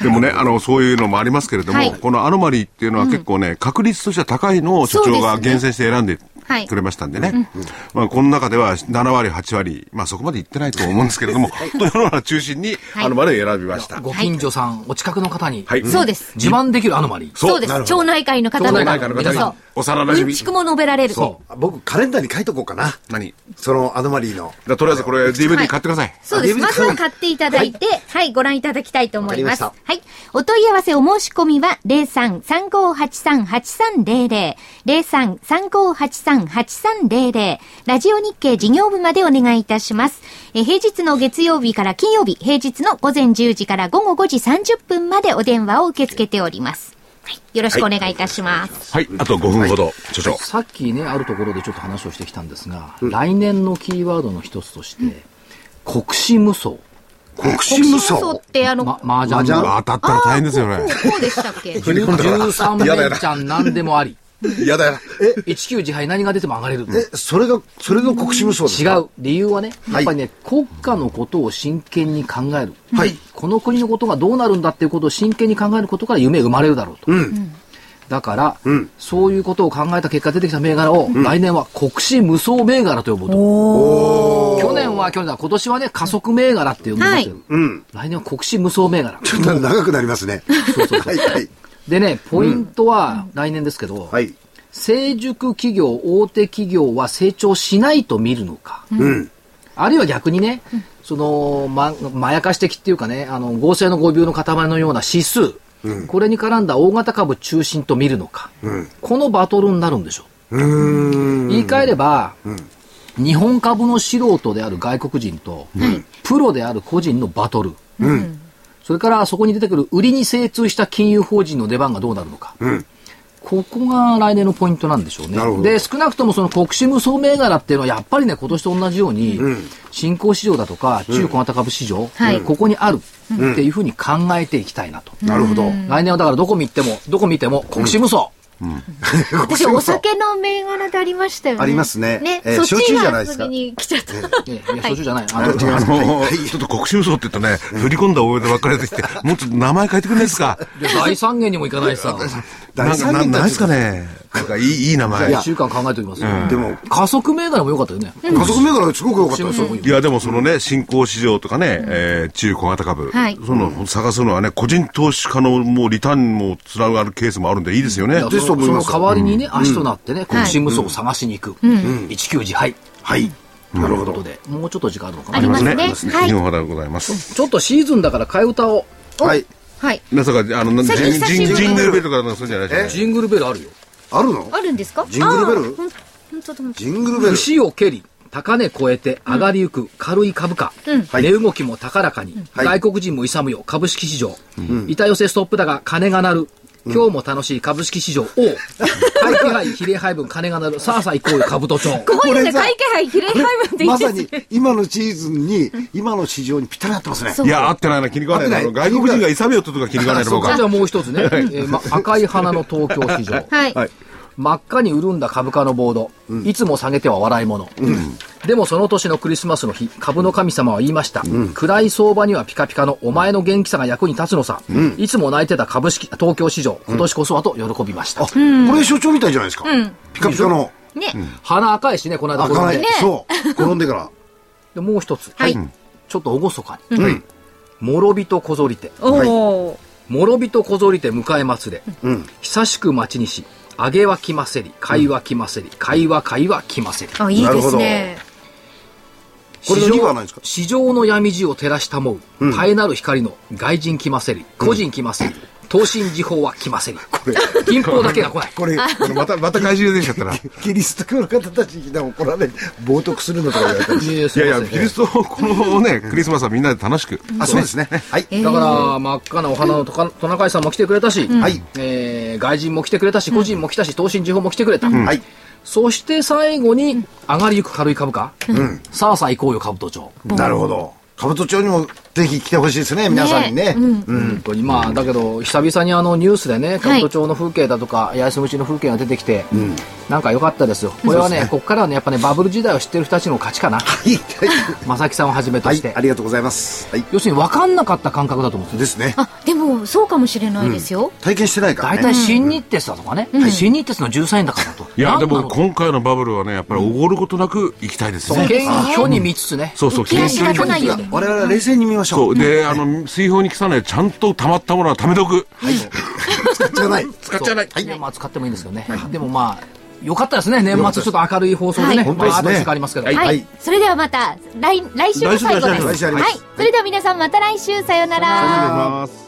でもね、あの、そういうのもありますけれども、はい。このアノマリーっていうのは結構ね、確率としては高いのを所長が厳選して選んではいくれましたんでね。まあ、この中では7割、8割、まあそこまでいってないと思うんですけれども、というのを中心に、はいアノマリーを選びました。ご近所さん、お近くの方に、はい。そうです。自慢できるアノマリー。そうです。町内会の方町々内会の方にそう。幼馴染み。うんちくも述べられる。そ僕、カレンダーに書いとこうかな。何？そのアノマリーの。とりあえずこれ DVD 買ってください。そうです。あまずは買っていただいて、はい、ご覧いただきたいと思います。はい。お問い合わせお申し込みは、03-3583-8300、03-3583-8300、ラジオ日経事業部までお願いいたします。え平日の月曜日から金曜日、平日の午前10時から午後5時30分までお電話を受け付けております。はい。よろしくお願いいたします。はい。あと5分ほど、所長。さっきね、あるところでちょっと話をしてきたんですが、来年のキーワードの一つとして、国士無双。国士無国士無双双って、あの、ま、麻雀当たったら大変ですよね。こうでしたっけ？13連チャン何でもあり。嫌だよ。19自敗何が出ても上がれる。え、それが、それの国士無双ですか？違う。理由はね、やっぱりね、国家のことを真剣に考える。はい。この国のことがどうなるんだっていうことを真剣に考えることから夢生まれるだろうと。だから、そういうことを考えた結果出てきた銘柄を、来年は国士無双銘柄と呼ぼうと。去年は去年だ、今年はね、加速銘柄って呼んでますけど、来年は国士無双銘柄。ちょっと長くなりますね。そうそう。はい、はい。でね、ポイントは来年ですけど、はい。成熟企業、大手企業は成長しないと見るのか。うん。あるいは逆にね、その、ま、まやかし的っていうかね、あの、合成の誤謬の塊のような指数、これに絡んだ大型株中心と見るのか。このバトルになるんでしょう。言い換えれば、日本株の素人である外国人と、プロである個人のバトル。それからそこに出てくる売りに精通した金融法人の出番がどうなるのか。ここが来年のポイントなんでしょうね。で、少なくともその国士無双銘柄っていうのはやっぱりね、今年と同じように、新興市場だとか中小型株市場、はい。ここにあるっていうふうに考えていきたいなと。なるほど。来年はだからどこ見ても、どこ見ても国士無双。私、お酒の銘柄でありましたよね。ありますねね、焼酎じゃないですかが次に来ちゃった。いや、いや焼酎じゃない。あのちょっと国士無双って言ったね、振り込んだ覚えでばっかり出てきて、もうちょっと名前変えてくれないですか？大三元にもいかないしさ。なんか、なないですかね？なんかいい、いい名前。一週間考えておきますよ。でも、加速銘柄も良かったよね。家族銘柄すごく良かったですよ。いや、でもそのね、新興市場とかね、えー中小型株、はいその探すのはね、個人投資家のもうリターンもつながるケースもあるんでいいですよね。そのその代わりにね、足となってね、国士無双を探しに行く。一級自敗。はい。なるほどということ。で、もうちょっと時間あるのかなあり。ますねありますね。はい日本肌でございます。ちょっとシーズンだから替え歌を。はい。はい。まさか、あの、ジングルベルとかなんかそうじゃないですか。ジングルベルあるよ。あるの？あるんですか？ジングルベル？ジングルベル。節を蹴り、高値超えて上がりゆく軽い株価。はい。値動きも高らかに。はい。外国人も勇むよ、株式市場。板寄せストップ高、金が鳴る。今日も楽しい株式市場。おう。会計配、比例配分、金が鳴る。さあさあ行こうよ、株都庁。ここにね、これさ会計杯比例配分でいいですまさに今のシーズンに、今の市場にぴったり合ってますね。いや、合ってないな、気に食わないな。あの合ってない外国人が勇めよってとか気に食わないな、僕は。じゃあもう一つね。えーま赤い花の東京市場。はい。はい。真っ赤に潤んだ株価のボード、いつも下げては笑い物、でもその年のクリスマスの日株の神様は言いました、暗い相場にはピカピカのお前の元気さが役に立つのさ、いつも泣いてた株式東京市場今年こそはと喜びました、これ所長みたいじゃないですか。ピカピカの。ね。鼻赤いしねこの間転んで。そう。転んでから。でもう一つ、はい。ちょっと厳かに、はい。諸人こぞりておお。諸人こぞりて迎え祭れ、久しく待ちにし上げは来ませり買いは来ませり買いは買いは来ませり。あ、いいですね。これの2は何ですか？市場の闇地を照らしたもう、絶えなる光の外人来ませり、個人来ませり、東進時報は来ませり。金峰だけが来ない。これ、これまた、また怪獣出てきちゃったな。い キリスト教の方たちに怒られ、冒涜するのとか言われたいやすいやキリスト、このね、クリスマスはみんなで楽しく。あ、そうですね。はい。だから、真っ赤なお花のトナカイさんも来てくれたし、はいえー外人も来てくれたし、個人も来たし、東進地方も来てくれた。はい。そして最後に、上がりゆく軽い株価。さあさあ行こうよ、株都庁。なるほど。兜町にもぜひ来てほしいですね、皆さんにね。本当にまあだけど久々にあのニュースでね兜町の風景だとか八重洲口の風景が出てきて、なんか良かったですよこれはねここからはねやっぱねバブル時代を知ってる人たちの勝ちかなはい。正木さんをはじめとはいして、。ありがとうございます。はい。要するに分かんなかった感覚だと思うんですよですね。あ、でも、そうかもしれないですよ。体験してないから大ね。体新日鉄だとかね、新日鉄の13円だからといや、でも今回のバブルはね、やっぱりおごることなく行きたいですね。謙虚に見つつねそうそう、浮き足立たないように。我々は冷静に見ましょ。そうう。で、あの、水泡に来さない、ちゃんと溜まったものは貯めとく。使っちゃわない。使っちゃない。いやまあ使ってもいいんですけどね、でもまあよかったですね年末ちょっと明るい放送でね、はいまあ後で時間ありますけど、はい。はいそれではまた、来、来週の最後です。はい。それでは皆さんまた来週、さようなら。